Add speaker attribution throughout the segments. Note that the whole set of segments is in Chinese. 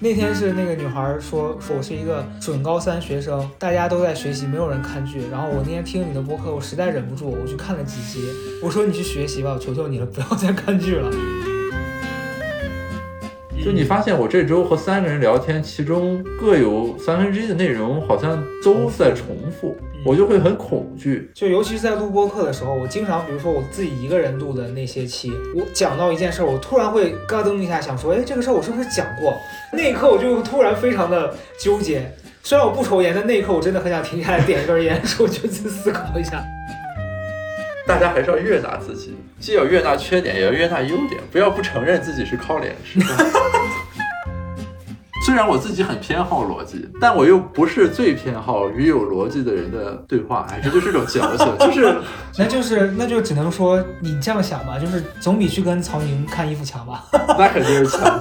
Speaker 1: 那天是那个女孩说说我是一个准高三学生，大家都在学习，没有人看剧。然后我那天听你的播客，我实在忍不住，我去看了几集。我说你去学习吧，我求求你了，不要再看剧了。
Speaker 2: 就你发现我这周和三个人聊天，其中各有三分之一的内容好像都在重复，我就会很恐惧。
Speaker 1: 就尤其是在录播课的时候，我经常，比如说我自己一个人录的那些期，我讲到一件事儿，我突然会咯噔一下，想说，哎，这个事儿我是不是讲过？那一刻我就突然非常的纠结。虽然我不抽烟，但那一刻我真的很想停下来点一根烟，说就去思考一下。
Speaker 2: 大家还是要悦纳自己，既要悦纳缺点，也要悦纳优点，不要不承认自己是靠脸吃。虽然我自己很偏好逻辑，但我又不是最偏好与有逻辑的人的对话。哎，这就是一种矫情，就是，
Speaker 1: 那就是，那就只能说你这样想吧，就是总比去跟曹宁看衣服强吧。
Speaker 2: 那肯定是强。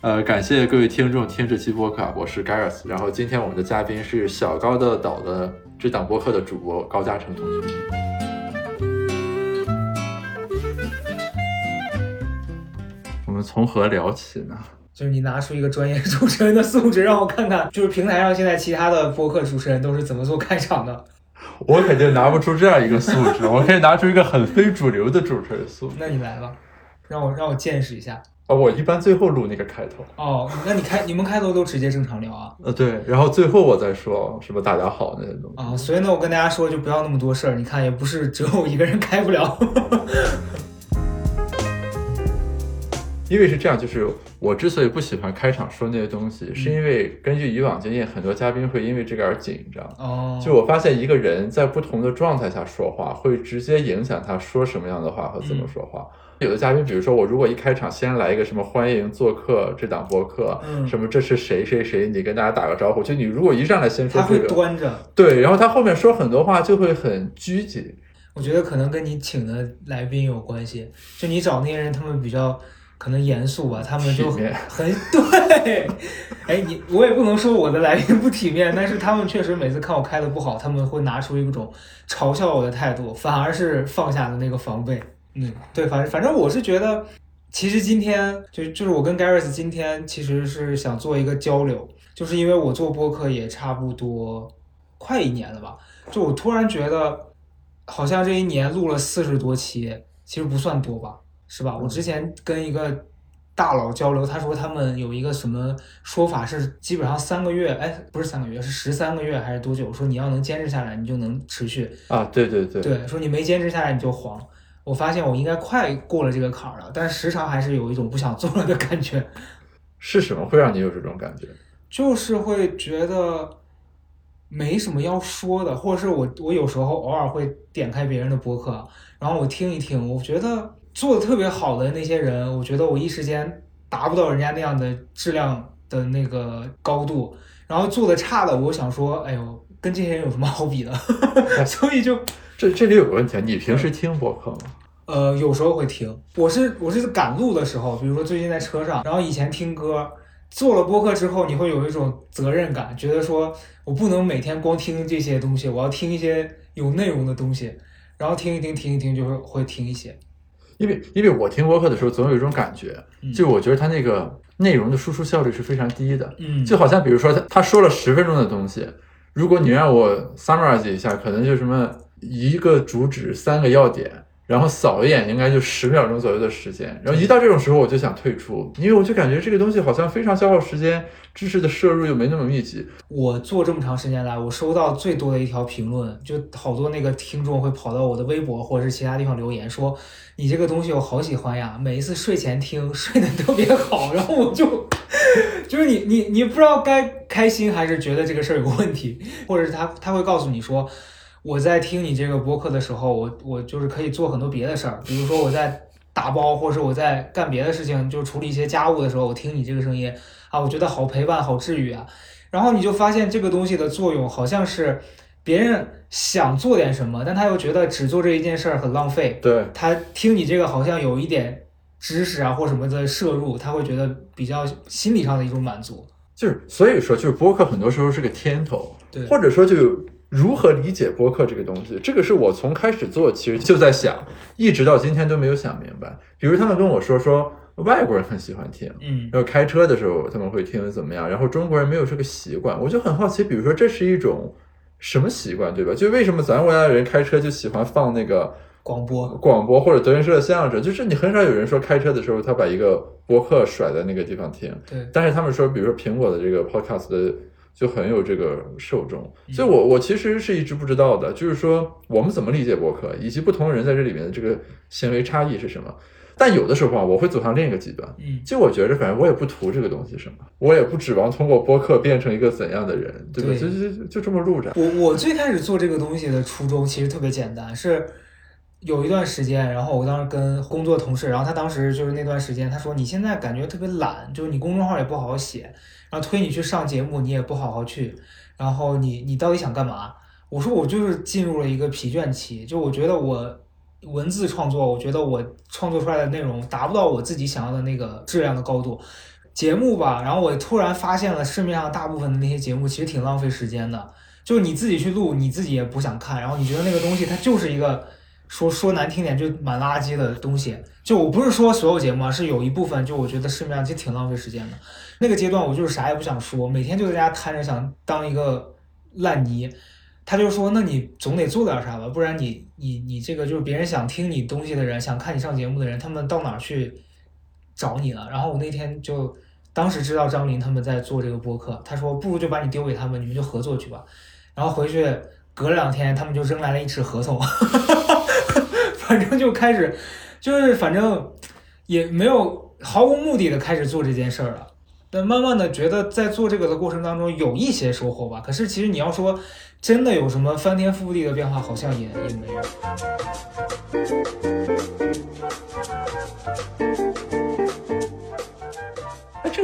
Speaker 2: 呃，感谢各位听众听这期播客，我是 Gareth，然后今天我们的嘉宾是小高的岛的这档播客的主播高嘉诚同学。们从何聊起呢？
Speaker 1: 就是你拿出一个专业主持人的素质，让我看看，就是平台上现在其他的播客主持人都是怎么做开场的。
Speaker 2: 我肯定拿不出这样一个素质，我可以拿出一个很非主流的主持人素质。
Speaker 1: 那你来吧，让我让我见识一下。
Speaker 2: 啊，我一般最后录那个开头。
Speaker 1: 哦，那你开你们开头都直接正常聊啊？
Speaker 2: 呃，对，然后最后我再说什么大家好那些东西。
Speaker 1: 啊，所以呢，我跟大家说就不要那么多事儿。你看，也不是只有我一个人开不了。
Speaker 2: 因为是这样，就是我之所以不喜欢开场说那些东西，是因为根据以往经验，很多嘉宾会因为这个而紧张。
Speaker 1: 哦，
Speaker 2: 就我发现一个人在不同的状态下说话，会直接影响他说什么样的话和怎么说话。有的嘉宾，比如说我，如果一开场先来一个什么欢迎做客这档播客，嗯什么这是谁谁谁，你跟大家打个招呼。就你如果一上来先说这个，
Speaker 1: 端着，
Speaker 2: 对，然后他后面说很多话就会很拘谨。
Speaker 1: 我觉得可能跟你请的来宾有关系，就你找那些人，他们比较可能严肃吧，他们就很 对。哎，你我也不能说我的来宾不体面，但是他们确实每次看我开的不好，他们会拿出一种嘲笑我的态度，反而是放下了那个防备。嗯，对，反正反正我是觉得，其实今天就就是我跟 Gareth 今天其实是想做一个交流，就是因为我做播客也差不多快一年了吧，就我突然觉得，好像这一年录了四十多期，其实不算多吧，是吧？我之前跟一个大佬交流，他说他们有一个什么说法是基本上三个月，哎，不是三个月，是十三个月还是多久？说你要能坚持下来，你就能持续
Speaker 2: 啊，对对对，
Speaker 1: 对，说你没坚持下来你就黄。我发现我应该快过了这个坎儿了，但时常还是有一种不想做了的感觉。
Speaker 2: 是什么会让你有这种感觉？
Speaker 1: 就是会觉得没什么要说的，或者是我我有时候偶尔会点开别人的博客，然后我听一听，我觉得做的特别好的那些人，我觉得我一时间达不到人家那样的质量的那个高度，然后做的差的，我想说，哎呦，跟这些人有什么好比的？所以就。
Speaker 2: 这这里有个问题啊，你平时听播客吗？
Speaker 1: 呃，有时候会听。我是我是赶路的时候，比如说最近在车上，然后以前听歌，做了播客之后，你会有一种责任感，觉得说我不能每天光听这些东西，我要听一些有内容的东西，然后听一听，听一听，就会会听一些。
Speaker 2: 因为因为我听播客的时候，总有一种感觉，就我觉得他那个内容的输出效率是非常低的，
Speaker 1: 嗯，
Speaker 2: 就好像比如说他他说了十分钟的东西，如果你让我 summarize 一下，可能就什么。一个主旨，三个要点，然后扫一眼，应该就十秒钟左右的时间。然后一到这种时候，我就想退出，因为我就感觉这个东西好像非常消耗时间，知识的摄入又没那么密集。
Speaker 1: 我做这么长时间来，我收到最多的一条评论，就好多那个听众会跑到我的微博或者是其他地方留言说：“你这个东西我好喜欢呀，每一次睡前听睡得特别好。”然后我就就是你你你不知道该开心还是觉得这个事儿有问题，或者是他他会告诉你说。我在听你这个播客的时候，我我就是可以做很多别的事儿，比如说我在打包，或者是我在干别的事情，就处理一些家务的时候，我听你这个声音啊，我觉得好陪伴，好治愈啊。然后你就发现这个东西的作用，好像是别人想做点什么，但他又觉得只做这一件事儿很浪费。
Speaker 2: 对，
Speaker 1: 他听你这个好像有一点知识啊或什么的摄入，他会觉得比较心理上的一种满足。
Speaker 2: 就是所以说，就是播客很多时候是个天头，
Speaker 1: 对
Speaker 2: 或者说就如何理解播客这个东西，这个是我从开始做其实就在想，一直到今天都没有想明白。比如他们跟我说说外国人很喜欢听，
Speaker 1: 嗯。
Speaker 2: 然后开车的时候他们会听怎么样，然后中国人没有这个习惯，我就很好奇，比如说这是一种什么习惯，对吧？就为什么咱国家的人开车就喜欢放那个
Speaker 1: 广播，
Speaker 2: 广播或者德云社的相声，就是你很少有人说开车的时候他把一个播客甩在那个地方听，
Speaker 1: 对，
Speaker 2: 但是他们说，比如说苹果的这个 podcast 的就很有这个受众，所以我我其实是一直不知道的，就是说我们怎么理解播客，以及不同人在这里面的这个行为差异是什么。但有的时候啊，我会走向另一个极端，
Speaker 1: 嗯
Speaker 2: 就我觉着，反正我也不图这个东西什么，我也不指望通过播客变成一个怎样的人，对吧？就就就这么录着。
Speaker 1: 我我最开始做这个东西的初衷其实特别简单，是有一段时间，然后我当时跟工作同事，然后他当时就是那段时间，他说你现在感觉特别懒，就是你公众号也不好好写，然后推你去上节目你也不好好去，然后你你到底想干嘛？我说我就是进入了一个疲倦期，就我觉得我文字创作，我觉得我创作出来的内容达不到我自己想要的那个质量的高度。节目吧，然后我突然发现了市面上大部分的那些节目其实挺浪费时间的，就是你自己去录，你自己也不想看，然后你觉得那个东西它就是一个说说难听点就蛮垃圾的东西。就我不是说所有节目啊，是有一部分就我觉得市面上其实挺浪费时间的。那个阶段我就是啥也不想说，每天就在家瘫着想当一个烂泥。他就说：“那你总得做点啥吧，不然你你你这个就是别人想听你东西的人，想看你上节目的人，他们到哪儿去找你了？”然后我那天就当时知道张琳他们在做这个播客，他说：“不如就把你丢给他们，你们就合作去吧。”然后回去隔了两天，他们就扔来了一纸合同，反正就开始就是反正也没有毫无目的的开始做这件事儿了。但慢慢的觉得在做这个的过程当中有一些收获吧。可是其实你要说真的有什么翻天覆地的变化，好像也也没有。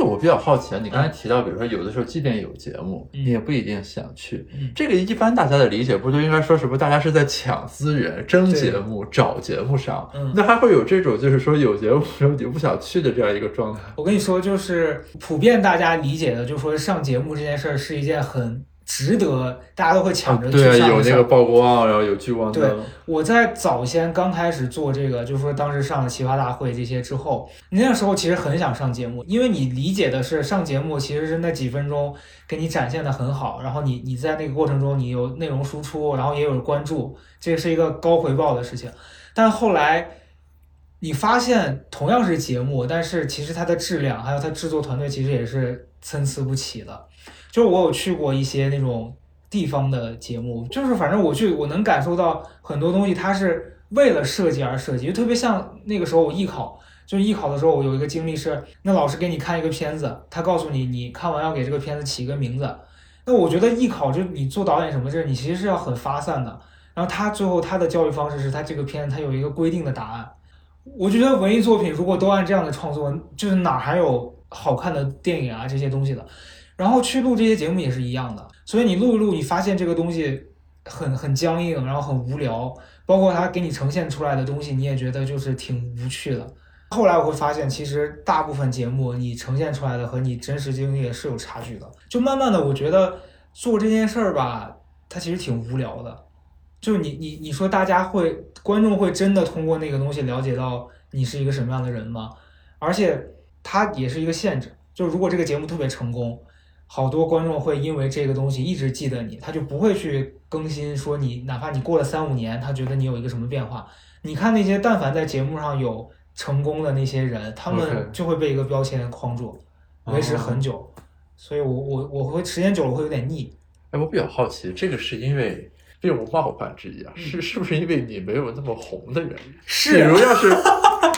Speaker 2: 个我比较好奇啊，你刚才提到，比如说有的时候即便有节目，
Speaker 1: 嗯
Speaker 2: 你也不一定想去。
Speaker 1: 嗯
Speaker 2: 这个一般大家的理解不就应该说什么？大家是在抢资源、争节目、找节目上。
Speaker 1: 嗯
Speaker 2: 那还会有这种就是说有节目时候你不想去的这样一个状态。
Speaker 1: 我跟你说，就是普遍大家理解的，就是说上节目这件事儿是一件很值得大家都会抢着去
Speaker 2: 对啊，有
Speaker 1: 上的事儿。
Speaker 2: 那个曝光，然后有聚光灯。
Speaker 1: 对我在早先刚开始做这个，就是说当时上了奇葩大会这些之后，你那个时候其实很想上节目，因为你理解的是上节目其实是那几分钟给你展现的很好，然后你你在那个过程中你有内容输出，然后也有关注，这是一个高回报的事情。但后来你发现同样是节目，但是其实它的质量还有它制作团队其实也是参差不齐的。就是我有去过一些那种地方的节目，就是反正我去我能感受到很多东西，它是为了设计而设计，就特别像那个时候我艺考，就艺考的时候我有一个经历是，那老师给你看一个片子，他告诉你你看完要给这个片子起一个名字，那我觉得艺考就你做导演什么这，你其实是要很发散的。然后他最后他的教育方式是他这个片子他有一个规定的答案，我觉得文艺作品如果都按这样的创作，就是哪还有好看的电影啊这些东西的。然后去录这些节目也是一样的，所以你录一录，你发现这个东西很很僵硬，然后很无聊，包括它给你呈现出来的东西，你也觉得就是挺无趣的。后来我会发现，其实大部分节目你呈现出来的和你真实经历是有差距的。就慢慢的，我觉得做这件事儿吧，它其实挺无聊的。就你你你说大家会观众会真的通过那个东西了解到你是一个什么样的人吗？而且它也是一个限制，就是如果这个节目特别成功。好多观众会因为这个东西一直记得你，他就不会去更新说你，哪怕你过了三五年，他觉得你有一个什么变化。你看那些但凡在节目上有成功的那些人，他们就会被一个标签框住，维持很久。所以我我我会时间久了会有点腻。
Speaker 2: 哎，我比较好奇，这个是因为并无冒犯之意啊，是是不是因为你没有那么红的原因？
Speaker 1: 是比
Speaker 2: 如要是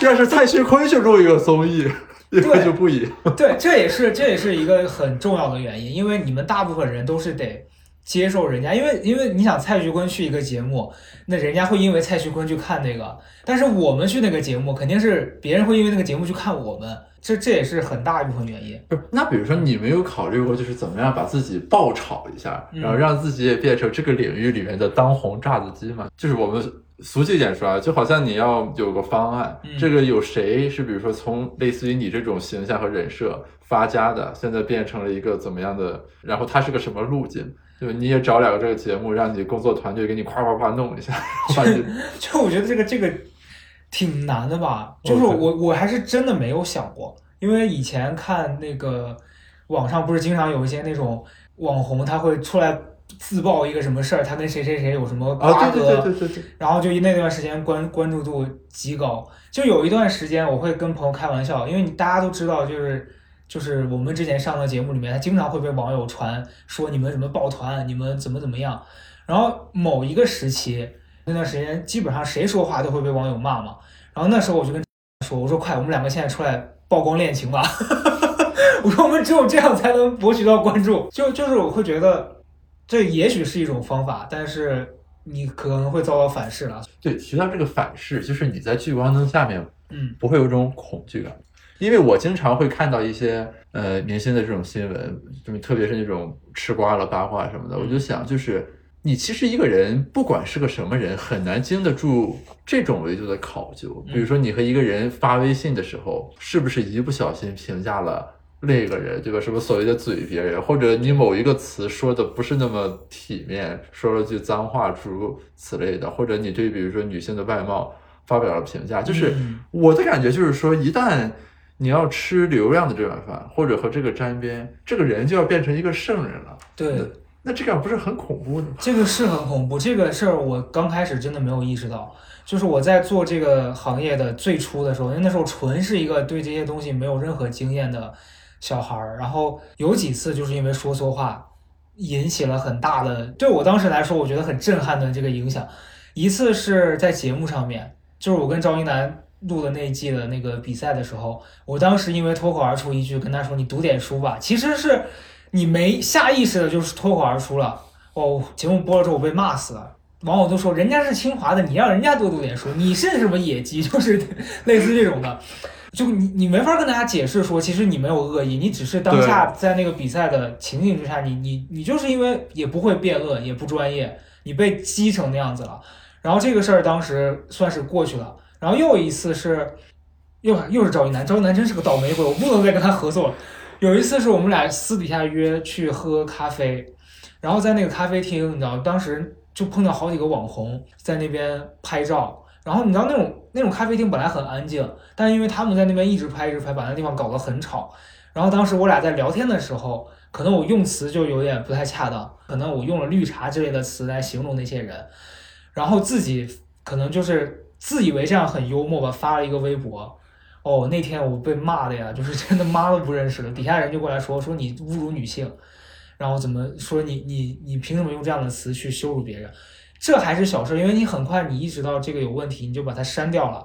Speaker 2: 要是蔡徐坤去录一个综艺，那就不一样。
Speaker 1: 对，这也是这也是一个很重要的原因，因为你们大部分人都是得接受人家，因为因为你想蔡徐坤去一个节目，那人家会因为蔡徐坤去看那个，但是我们去那个节目，肯定是别人会因为那个节目去看我们，这这也是很大一部分原因。
Speaker 2: 不是，那比如说你没有考虑过，就是怎么样把自己爆炒一下，
Speaker 1: 嗯
Speaker 2: 然后让自己也变成这个领域里面的当红炸子鸡吗？就是我们俗气一点说啊，就好像你要有个方案，
Speaker 1: 嗯
Speaker 2: 这个有谁是比如说从类似于你这种形象和人设发家的，现在变成了一个怎么样的，然后他是个什么路径？就你也找两个这个节目，让你工作团队给你夸夸夸弄一下，
Speaker 1: 就我觉得这个这个挺难的吧，就是
Speaker 2: 哦
Speaker 1: 我我还是真的没有想过，因为以前看那个网上不是经常有一些那种网红，他会出来自曝一个什么事儿，他跟谁谁谁有什么瓜
Speaker 2: 啊，对
Speaker 1: 葛，
Speaker 2: 对对对对对，
Speaker 1: 然后就那段时间关关注度极高，就有一段时间我会跟朋友开玩笑，因为你大家都知道，就是就是我们之前上的节目里面，他经常会被网友传说你们什么抱团，你们怎么怎么样，然后某一个时期那段时间，基本上谁说话都会被网友骂嘛，然后那时候我就跟 说，我说快，我们两个现在出来曝光恋情吧，我说我们只有这样才能博取到关注，就就是我会觉得这也许是一种方法，但是你可能会遭到反噬了。
Speaker 2: 对，提到这个反噬，就是你在聚光灯下面
Speaker 1: 嗯。
Speaker 2: 不会有一种恐惧感，因为我经常会看到一些呃明星的这种新闻，就是特别是那种吃瓜了八卦什么的，我就想就是。你其实一个人，不管是个什么人，很难经得住这种维度的考究。比如说，你和一个人发微信的时候，是不是一不小心评价了另一个人，对吧？什么所谓的嘴别人，或者你某一个词说的不是那么体面，说了句脏话，诸如此类的，或者你对比如说女性的外貌发表了评价，就是
Speaker 1: 嗯
Speaker 2: 我的感觉就是说，一旦你要吃流量的这碗饭，或者和这个沾边，这个人就要变成一个圣人了。
Speaker 1: 对，
Speaker 2: 那这样不是很恐怖的吗？
Speaker 1: 这个是很恐怖。这个事儿我刚开始真的没有意识到，就是我在做这个行业的最初的时候，因为那时候纯是一个对这些东西没有任何经验的小孩儿，然后有几次就是因为说错话，引起了很大的对我当时来说，我觉得很震撼的这个影响。一次是在节目上面，就是我跟赵一楠录的那一季的那个比赛的时候，我当时因为脱口而出一句跟他说：“你读点书吧。”其实是你没下意识的就是脱口而出了。哦，节目播了之后我被骂死了，网友都说人家是清华的，你让人家多读点书，你是什么野鸡，就是类似这种的。就你你没法跟大家解释说，其实你没有恶意，你只是当下在那个比赛的情景之下，你你你就是因为也不会辩论，也不专业，你被激成那样子了。然后这个事儿当时算是过去了。然后又一次是，又又是赵一楠，赵一楠真是个倒霉鬼，我不能再跟他合作了。有一次是我们俩私底下约去喝咖啡，然后在那个咖啡厅，你知道，当时就碰到好几个网红在那边拍照。然后你知道那种那种咖啡厅本来很安静，但因为他们在那边一直拍一直拍，把那地方搞得很吵。然后当时我俩在聊天的时候，可能我用词就有点不太恰当，可能我用了绿茶之类的词来形容那些人，然后自己可能就是自以为这样很幽默吧，发了一个微博。哦，那天我被骂的呀，就是真的妈都不认识了，底下人就过来说说你侮辱女性，然后怎么说你你你凭什么用这样的词去羞辱别人？这还是小事，因为你很快你意识到这个有问题，你就把它删掉了。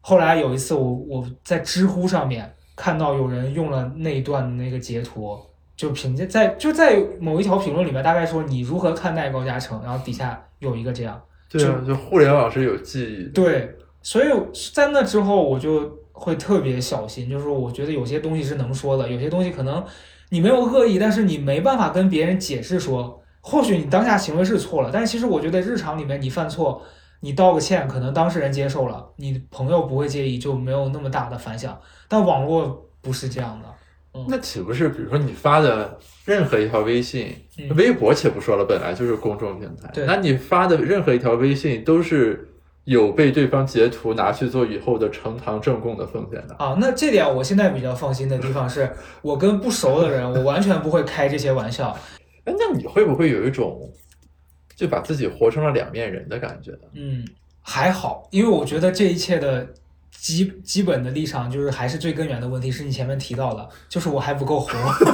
Speaker 1: 后来有一次我我在知乎上面看到有人用了那一段的那个截图，就评价在就在某一条评论里面，大概说你如何看待高嘉诚，然后底下有一个这样，
Speaker 2: 对啊，就互联网是有记忆的。
Speaker 1: 对，所以在那之后我就会特别小心，就是我觉得有些东西是能说的，有些东西可能你没有恶意，但是你没办法跟别人解释说，或许你当下行为是错了，但是其实我觉得日常里面你犯错，你道个歉，可能当事人接受了，你朋友不会介意，就没有那么大的反响。但网络不是这样的，
Speaker 2: 那岂不是比如说你发的任何一条微信、
Speaker 1: 嗯。
Speaker 2: 微博，且不说了，本来就是公众平台，那你发的任何一条微信都是有被对方截图拿去做以后的呈堂证供的风险的。
Speaker 1: 啊，那这点我现在比较放心的地方是，我跟不熟的人，我完全不会开这些玩笑。
Speaker 2: 哎，那你会不会有一种就把自己活成了两面人的感觉呢？
Speaker 1: 嗯，还好，因为我觉得这一切的基基本的立场就是还是最根源的问题，是你前面提到的，就是我还不够红，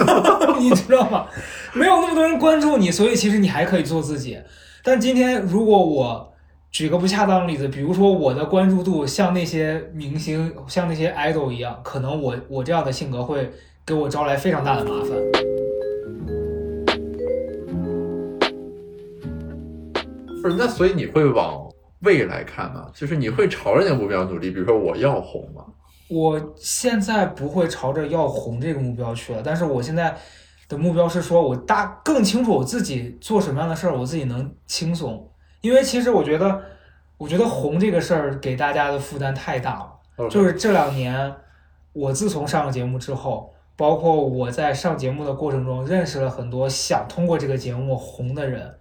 Speaker 1: 你知道吗？没有那么多人关注你，所以其实你还可以做自己。但今天如果我举个不恰当的例子，比如说我的关注度像那些明星、像那些 idol 一样，可能我我这样的性格会给我招来非常大的麻烦。
Speaker 2: 不是，那所以你会往未来看吗？就是你会朝着那个目标努力，比如说我要红吗？
Speaker 1: 我现在不会朝着要红这个目标去了，但是我现在的目标是说，我大更清楚我自己做什么样的事儿，我自己能轻松。因为其实我觉得我觉得红这个事儿给大家的负担太大了。就是这两年，我自从上了节目之后，包括我在上节目的过程中，认识了很多想通过这个节目红的人。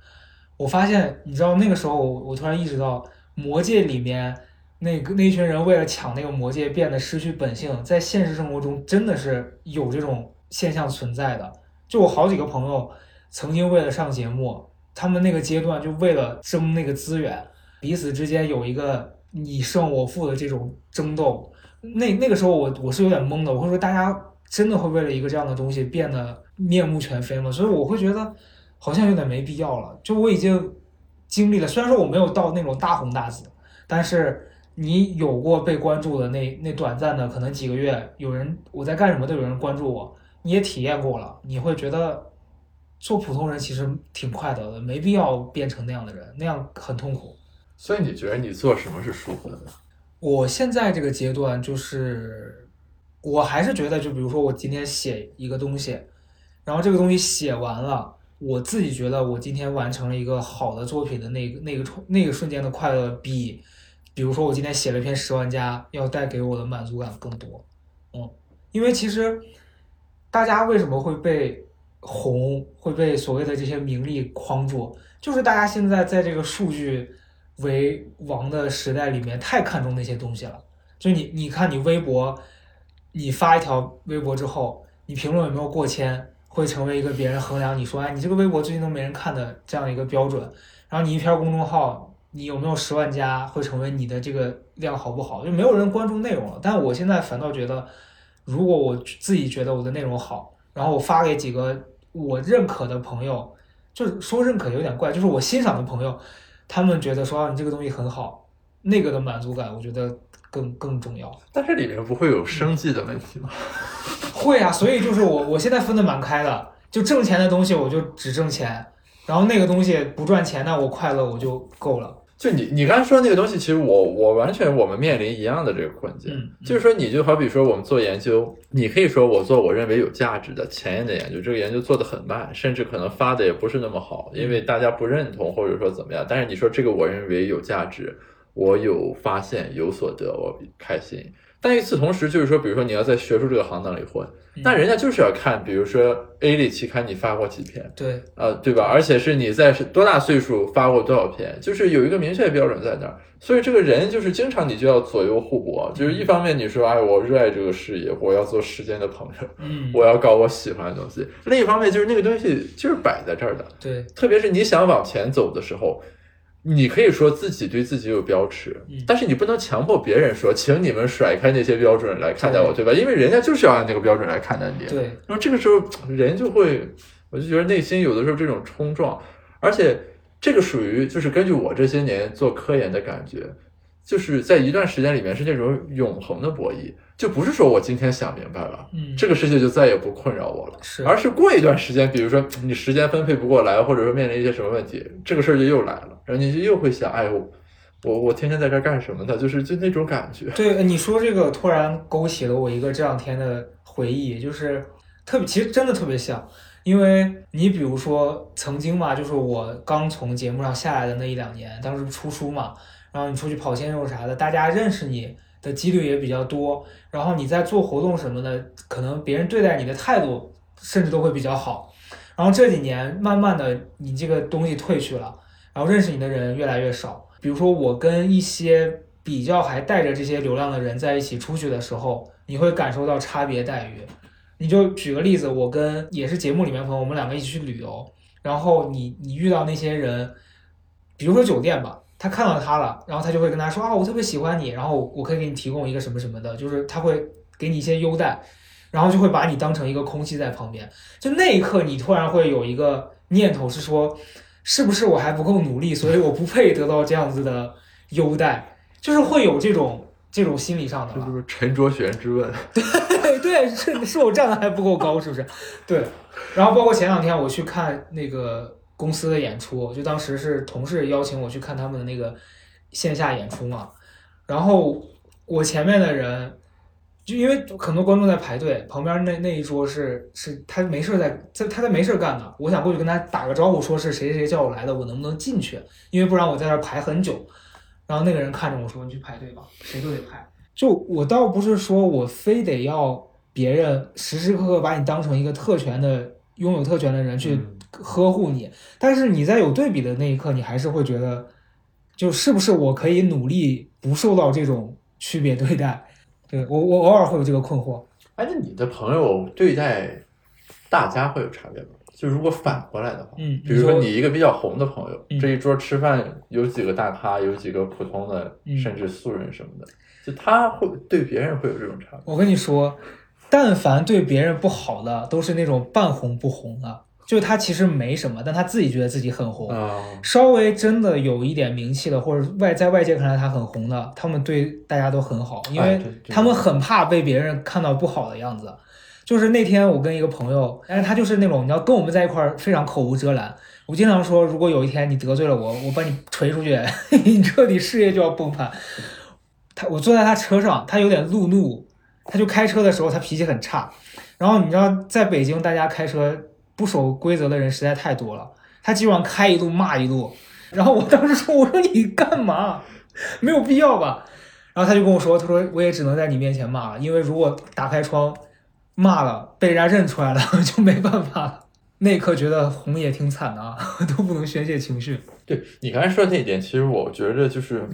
Speaker 1: 我发现，你知道那个时候我，突然意识到，魔界里面那个那群人为了抢那个魔戒，变得失去本性，在现实生活中真的是有这种现象存在的。就我好几个朋友曾经为了上节目，他们那个阶段就为了争那个资源，彼此之间有一个你胜我负的这种争斗。那那个时候我我是有点懵的，我会说大家真的会为了一个这样的东西变得面目全非吗？所以我会觉得好像有点没必要了。就我已经经历了，虽然说我没有到那种大红大紫，但是你有过被关注的那那短暂的可能几个月，有人我在干什么都有人关注我，你也体验过了，你会觉得做普通人其实挺快乐的，没必要变成那样的人，那样很痛苦。
Speaker 2: 所以你觉得你做什么是舒服的呢？
Speaker 1: 我现在这个阶段就是，我还是觉得，就比如说我今天写一个东西，然后这个东西写完了，我自己觉得我今天完成了一个好的作品的那个那个冲那个瞬间的快乐，比比如说我今天写了一篇十万加要带给我的满足感更多。嗯，因为其实大家为什么会被红，会被所谓的这些名利框住，就是大家现在在这个数据为王的时代里面太看重那些东西了。就你你看你微博，你发一条微博之后，你评论有没有过千，会成为一个别人衡量你说，哎，你这个微博最近都没人看的这样一个标准。然后你一篇公众号，你有没有十万加，会成为你的这个量好不好？就没有人关注内容了。但我现在反倒觉得，如果我自己觉得我的内容好，然后我发给几个我认可的朋友，就是说认可有点怪，就是我欣赏的朋友，他们觉得说啊你这个东西很好，那个的满足感，我觉得更更重要。
Speaker 2: 但是里面不会有生计的问题吗？
Speaker 1: 会啊，所以就是我我现在分的蛮开的，就挣钱的东西我就只挣钱，然后那个东西不赚钱，那我快乐我就够了。
Speaker 2: 就你你刚才说那个东西，其实我我完全我们面临一样的这个困境，
Speaker 1: 嗯
Speaker 2: 就是说你就好比说我们做研究，你可以说我做我认为有价值的前沿的研究，这个研究做得很慢，甚至可能发的也不是那么好，因为大家不认同或者说怎么样，但是你说这个我认为有价值，我有发现有所得，我开心。但与此同时，就是说，比如说你要在学术这个行当里混，
Speaker 1: 嗯
Speaker 2: 那人家就是要看，比如说 A 类期刊你发过几篇，
Speaker 1: 对，
Speaker 2: 呃，对吧？而且是你在是多大岁数发过多少篇，就是有一个明确的标准在那儿。所以这个人就是经常你就要左右互搏，就是一方面你说，哎，我热爱这个事业，我要做时间的朋友，
Speaker 1: 嗯，
Speaker 2: 我要搞我喜欢的东西；另一方面就是那个东西就是摆在这儿的，
Speaker 1: 对，
Speaker 2: 特别是你想往前走的时候。你可以说自己对自己有标尺，
Speaker 1: 嗯
Speaker 2: 但是你不能强迫别人说，请你们甩开那些标准来看待我，对吧？因为人家就是要按这个标准来看待你。
Speaker 1: 对，
Speaker 2: 那么这个时候人就会，我就觉得内心有的时候这种冲撞，而且这个属于就是根据我这些年做科研的感觉，就是在一段时间里面是那种永恒的博弈，就不是说我今天想明白了，
Speaker 1: 嗯，
Speaker 2: 这个世界就再也不困扰我了，
Speaker 1: 是，
Speaker 2: 而是过一段时间，比如说你时间分配不过来，或者说面临一些什么问题，这个事儿就又来了，然后你就又会想，哎我我我天天在这儿干什么呢？就是就那种感觉。
Speaker 1: 对你说这个突然勾起了我一个这两天的回忆，就是特别，其实真的特别像，因为你比如说曾经嘛，就是我刚从节目上下来的那一两年，当时出书嘛，然后你出去跑线肉啥的，大家认识你的几率也比较多，然后你在做活动什么的，可能别人对待你的态度甚至都会比较好。然后这几年慢慢的，你这个东西退去了，然后认识你的人越来越少。比如说我跟一些比较还带着这些流量的人在一起出去的时候，你会感受到差别待遇。你就举个例子，我跟也是节目里面朋友，我们两个一起去旅游，然后你你遇到那些人，比如说酒店吧，他看到他了，然后他就会跟他说啊，我特别喜欢你，然后我可以给你提供一个什么什么的，就是他会给你一些优待，然后就会把你当成一个空气在旁边。就那一刻，你突然会有一个念头是说，是不是我还不够努力，所以我不配得到这样子的优待，就是会有这种这种心理上的吧。
Speaker 2: 这就是陈卓璇之问。
Speaker 1: 对对，是是我站的还不够高，是不是？对。然后包括前两天我去看那个公司的演出，就当时是同事邀请我去看他们的那个线下演出嘛。然后我前面的人，就因为很多观众在排队，旁边那那一桌是是他没事在在他在没事干呢。我想过去跟他打个招呼，说是谁谁谁叫我来的，我能不能进去？因为不然我在那排很久。然后那个人看着我说：“你去排队吧，谁都得排。”就我倒不是说我非得要别人时时刻刻把你当成一个特权的拥有特权的人去呵护你，但是你在有对比的那一刻，你还是会觉得，就是不是我可以努力不受到这种区别对待？对我我偶尔会有这个困惑。
Speaker 2: 哎，那你的朋友对待大家会有差别吗？就如果反过来的话，
Speaker 1: 嗯，
Speaker 2: 比如说你一个比较红的朋友，
Speaker 1: 嗯
Speaker 2: 这一桌吃饭有几个大咖，有几个普通的，
Speaker 1: 嗯
Speaker 2: 甚至素人什么的，就他会对别人会有这种差别。
Speaker 1: 我跟你说，但凡对别人不好的，都是那种半红不红的，就他其实没什么，但他自己觉得自己很红。
Speaker 2: 啊、
Speaker 1: 稍微真的有一点名气的，或者外在外界看来他很红的，他们对大家都很好，因为他们很怕被别人看到不好的样子。就是那天我跟一个朋友，但是他就是那种你要跟我们在一块儿非常口无遮拦。我经常说，如果有一天你得罪了我，我把你锤出去，你彻底事业就要崩盘。他我坐在他车上，他有点路怒，他就开车的时候他脾气很差。然后你知道，在北京大家开车不守规则的人实在太多了，他基本上开一路骂一路。然后我当时说：“我说你干嘛？没有必要吧？”然后他就跟我说：“他说我也只能在你面前骂了，因为如果打开窗骂了，被人家认出来了 就没办法了。”那一刻觉得红也挺惨的啊，都不能宣泄情绪。
Speaker 2: 对你刚才说的那一点，其实我觉得就是，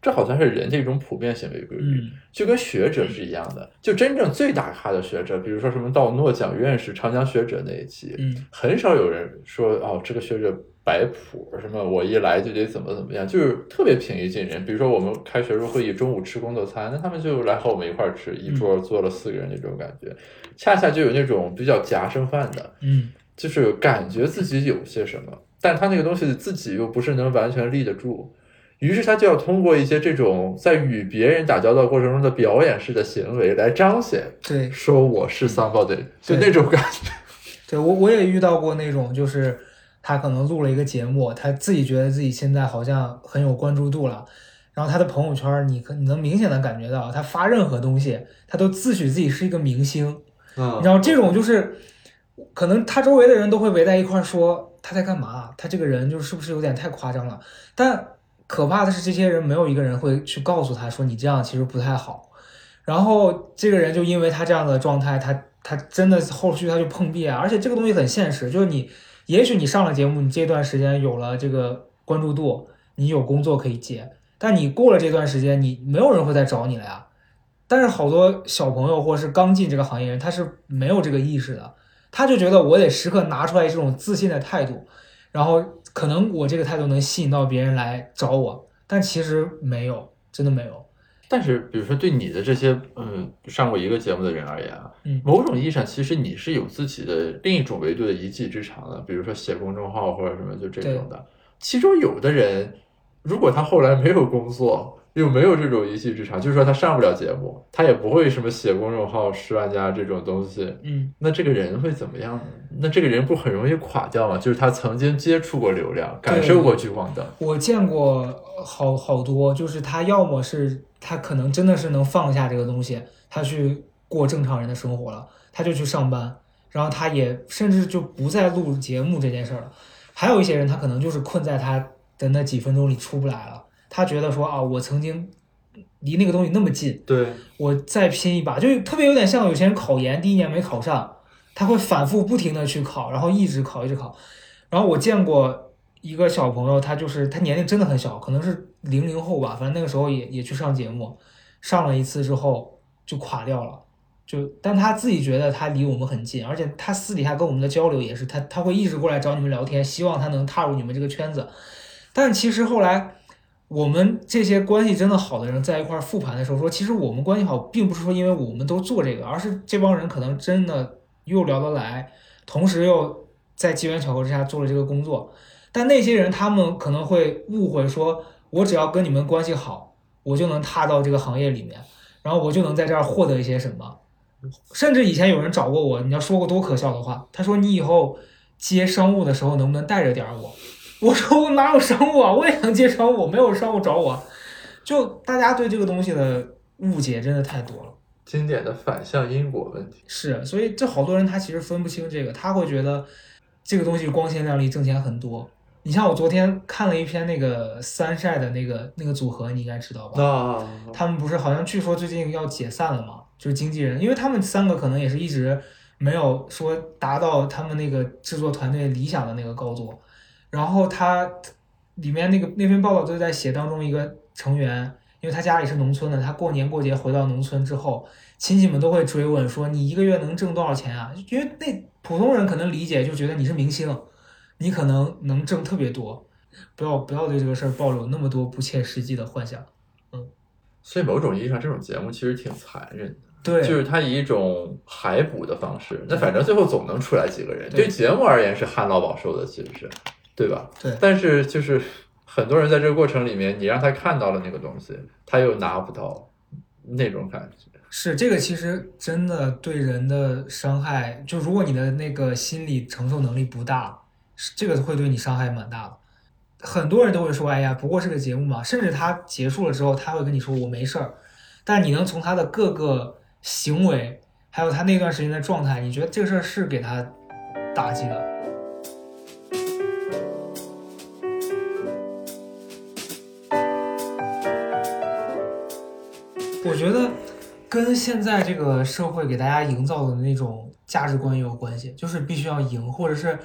Speaker 2: 这好像是人的一种普遍行为规律。
Speaker 1: 嗯
Speaker 2: 就跟学者是一样的，就真正最大咖的学者，比如说什么到诺奖院士、长江学者那一期，
Speaker 1: 嗯
Speaker 2: 很少有人说哦，这个学者摆谱，什么我一来就得怎么怎么样，就是特别平易近人。比如说我们开学术会议中午吃工作餐，那他们就来和我们一块儿吃，一桌坐了四个人那种感觉，恰恰就有那种比较夹生饭的，
Speaker 1: 嗯
Speaker 2: 就是感觉自己有些什么，但他那个东西自己又不是能完全立得住。于是他就要通过一些这种在与别人打交道过程中的表演式的行为来彰显，
Speaker 1: 对
Speaker 2: 说我是 somebody，就那种感觉。
Speaker 1: 对，我我也遇到过那种，就是他可能录了一个节目，他自己觉得自己现在好像很有关注度了，然后他的朋友圈儿你可你能明显的感觉到，他发任何东西，他都自诩自己是一个明星，
Speaker 2: 嗯
Speaker 1: 然后这种就是，可能他周围的人都会围在一块儿说他在干嘛，他这个人就是不是有点太夸张了？但可怕的是，这些人没有一个人会去告诉他说你这样其实不太好。然后这个人就因为他这样的状态，他他真的后续他就碰壁啊！而且这个东西很现实，就是你也许你上了节目，你这段时间有了这个关注度，你有工作可以接，但你过了这段时间，你没有人会再找你了呀。但是好多小朋友或是刚进这个行业人，他是没有这个意识的，他就觉得我得时刻拿出来这种自信的态度，然后可能我这个态度能吸引到别人来找我，但其实没有，真的没有。
Speaker 2: 但是，比如说对你的这些嗯上过一个节目的人而言啊，
Speaker 1: 嗯
Speaker 2: 某种意义上，其实你是有自己的另一种维度的一技之长的，比如说写公众号或者什么就这种的。其中有的人，如果他后来没有工作，又没有这种一技之长，就是说他上不了节目，他也不会什么写公众号十万加这种东西，
Speaker 1: 嗯，
Speaker 2: 那这个人会怎么样呢？那这个人不很容易垮掉吗？就是他曾经接触过流量，感受过聚光灯，
Speaker 1: 我见过好好多，就是他要么是他可能真的是能放下这个东西，他去过正常人的生活了，他就去上班，然后他也甚至就不再录节目这件事儿了。还有一些人，他可能就是困在他的那几分钟里出不来了，他觉得说啊，我曾经离那个东西那么近，
Speaker 2: 对，
Speaker 1: 我再拼一把，就特别有点像有些人考研第一年没考上，他会反复不停的去考，然后一直考一直考。然后我见过一个小朋友，他就是他年龄真的很小，可能是零零后吧，反正那个时候也也去上节目，上了一次之后就垮掉了。就但他自己觉得他离我们很近，而且他私底下跟我们的交流也是，他他会一直过来找你们聊天，希望他能踏入你们这个圈子。但其实后来我们这些关系真的好的人在一块儿复盘的时候说，其实我们关系好，并不是说因为我们都做这个，而是这帮人可能真的又聊得来，同时又在机缘巧合之下做了这个工作。但那些人他们可能会误会说，我只要跟你们关系好，我就能踏到这个行业里面，然后我就能在这儿获得一些什么。甚至以前有人找过我，你要说过多可笑的话，他说你以后接商务的时候能不能带着点儿我？我说我哪有商务啊，我也想接商务，没有商务找我。就大家对这个东西的误解真的太多了。
Speaker 2: 经典的反向因果问题。
Speaker 1: 是，所以这好多人他其实分不清这个，他会觉得这个东西光鲜亮丽，挣钱很多。你像我昨天看了一篇那个三晒的那个那个组合，你应该知道吧？
Speaker 2: 啊，
Speaker 1: 他们不是好像据说最近要解散了嘛？就是经纪人，因为他们三个可能也是一直没有说达到他们那个制作团队理想的那个高度。然后他里面那个那篇报道就在写当中一个成员，因为他家里是农村的，他过年过节回到农村之后，亲戚们都会追问说你一个月能挣多少钱啊？因为那普通人可能理解就觉得你是明星，你可能能挣特别多。不要不要对这个事儿抱有那么多不切实际的幻想。
Speaker 2: 嗯所以某种意义上，这种节目其实挺残忍的。
Speaker 1: 对，
Speaker 2: 就是它以一种海捕的方式，那反正最后总能出来几个人。
Speaker 1: 对
Speaker 2: 对节目而言是旱涝保收的，其实是，对吧？
Speaker 1: 对
Speaker 2: 但是就是很多人在这个过程里面，你让他看到了那个东西，他又拿不到那种感觉。
Speaker 1: 是这个，其实真的对人的伤害，就如果你的那个心理承受能力不大，是这个会对你伤害蛮大的。很多人都会说：“哎呀，不过是个节目嘛。”甚至他结束了之后，他会跟你说：“我没事儿。”但你能从他的各个行为，还有他那段时间的状态，你觉得这个事儿是给他打击的。我觉得跟现在这个社会给大家营造的那种价值观也有关系，就是必须要赢，或者是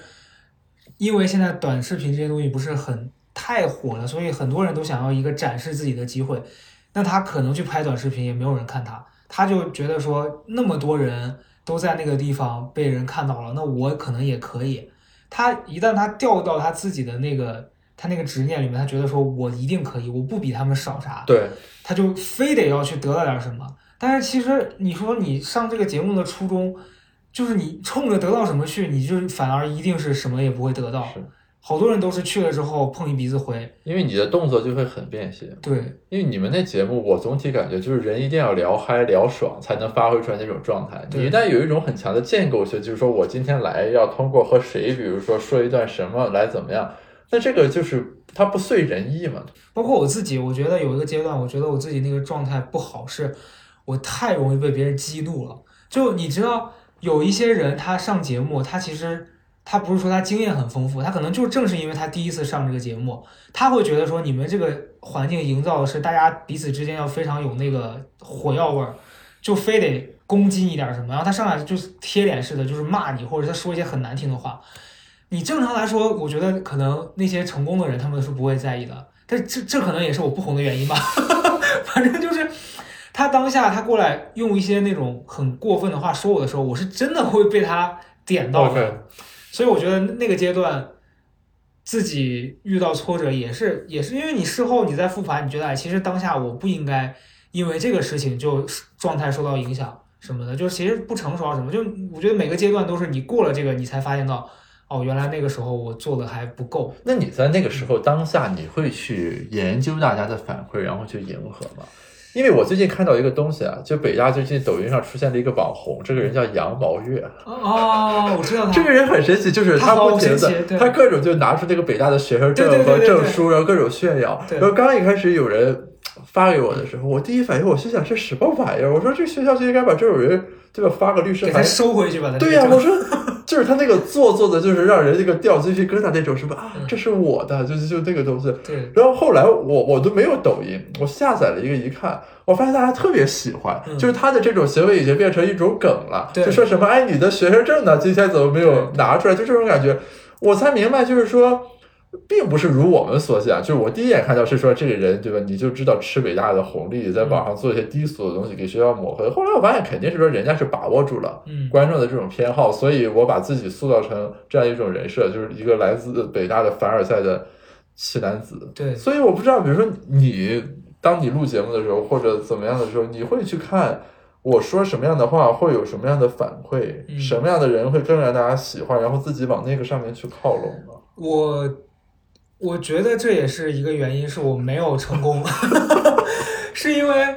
Speaker 1: 因为现在短视频这些东西不是很太火了，所以很多人都想要一个展示自己的机会。那他可能去拍短视频，也没有人看他，他就觉得说那么多人都在那个地方被人看到了，那我可能也可以。他一旦他掉到他自己的那个他那个执念里面，他觉得说我一定可以，我不比他们少啥，
Speaker 2: 对，
Speaker 1: 他就非得要去得到点什么。但是其实你说你上这个节目的初衷，就是你冲着得到什么去，你就反而一定是什么也不会得到。
Speaker 2: 是
Speaker 1: 好多人都是去了之后碰一鼻子灰。
Speaker 2: 因为你的动作就会很便携。
Speaker 1: 对
Speaker 2: 因为你们那节目，我总体感觉就是人一定要聊嗨聊爽，才能发挥出来那种状态。
Speaker 1: 对
Speaker 2: 你一旦有一种很强的建构性，就是说我今天来要通过和谁，比如说说一段什么来怎么样，那这个就是它不遂人意嘛。
Speaker 1: 包括我自己，我觉得有一个阶段，我觉得我自己那个状态不好，是我太容易被别人激怒了。就你知道，有一些人他上节目，他其实他不是说他经验很丰富，他可能就正是因为他第一次上这个节目，他会觉得说你们这个环境营造的是大家彼此之间要非常有那个火药味儿，就非得攻击你点儿什么，然后他上来就是贴脸似的，就是骂你，或者他说一些很难听的话。你正常来说，我觉得可能那些成功的人他们是不会在意的，但这这可能也是我不红的原因吧。反正就是他当下他过来用一些那种很过分的话说我的时候，我是真的会被他点到所以我觉得那个阶段自己遇到挫折也是也是因为你事后你在复盘，你觉得哎，其实当下我不应该因为这个事情就状态受到影响什么的，就是其实不成熟啊什么，就我觉得每个阶段都是你过了这个，你才发现到哦，原来那个时候我做的还不够。
Speaker 2: 那你在那个时候当下，你会去研究大家的反馈，然后去迎合吗？因为我最近看到一个东西啊，就北大最近抖音上出现了一个网红，这个人叫杨毛月，
Speaker 1: 哦，我知道他
Speaker 2: 这个人很神奇，就是
Speaker 1: 他好
Speaker 2: 不停的，他各种就拿出那个北大的学生证和证书，然后各种炫耀。然后刚一开始有人发给我的时候，我第一反应我心想这什么玩意儿？我说这学校就应该把这种人对吧发个律师
Speaker 1: 给他
Speaker 2: 函。
Speaker 1: 收回去吧。
Speaker 2: 对呀、
Speaker 1: 这个
Speaker 2: 我说 就是他那个做作的，就是让人这个掉鸡皮疙瘩那种，什么啊
Speaker 1: 嗯，
Speaker 2: 这是我的，就是就那个东西。
Speaker 1: 对
Speaker 2: 然后后来我我都没有抖音，我下载了一个一看，我发现大家特别喜欢，
Speaker 1: 嗯
Speaker 2: 就是他的这种行为已经变成一种梗了，
Speaker 1: 对
Speaker 2: 就说什么哎你的学生证呢，今天怎么没有拿出来？就这种感觉，我才明白，就是说。并不是如我们所想，就是我第一眼看到是说这个人对吧？你就知道吃北大的红利，在网上做一些低俗的东西给学校抹黑。后来我发现肯定是说人家是把握住了
Speaker 1: 嗯
Speaker 2: 观众的这种偏好，所以我把自己塑造成这样一种人设，就是一个来自北大的凡尔赛的奇男子。
Speaker 1: 对
Speaker 2: 所以我不知道，比如说你，当你录节目的时候，或者怎么样的时候，你会去看我说什么样的话会有什么样的反馈，
Speaker 1: 嗯
Speaker 2: 什么样的人会更让大家喜欢，然后自己往那个上面去靠拢吗？
Speaker 1: 我我觉得这也是一个原因，是我没有成功，是因为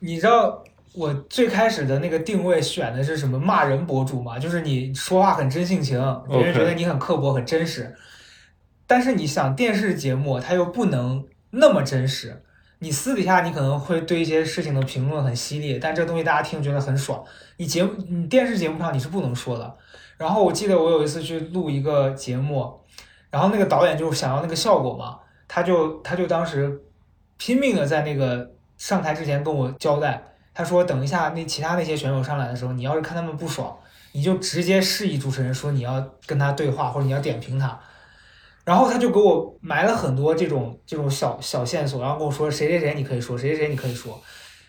Speaker 1: 你知道我最开始的那个定位选的是什么骂人博主嘛，就是你说话很真性情，别人觉得你很刻薄、很真实。但是你想电视节目，它又不能那么真实。你私底下你可能会对一些事情的评论很犀利，但这东西大家听觉得很爽。你节目你电视节目上你是不能说的。然后我记得我有一次去录一个节目，然后那个导演就想要那个效果嘛，他就他就当时拼命的在那个上台之前跟我交代，他说等一下那其他那些选手上来的时候，你要是看他们不爽，你就直接示意主持人说你要跟他对话或者你要点评他。然后他就给我埋了很多这种这种小小线索，然后跟我说谁谁谁你可以说，谁谁谁你可以说。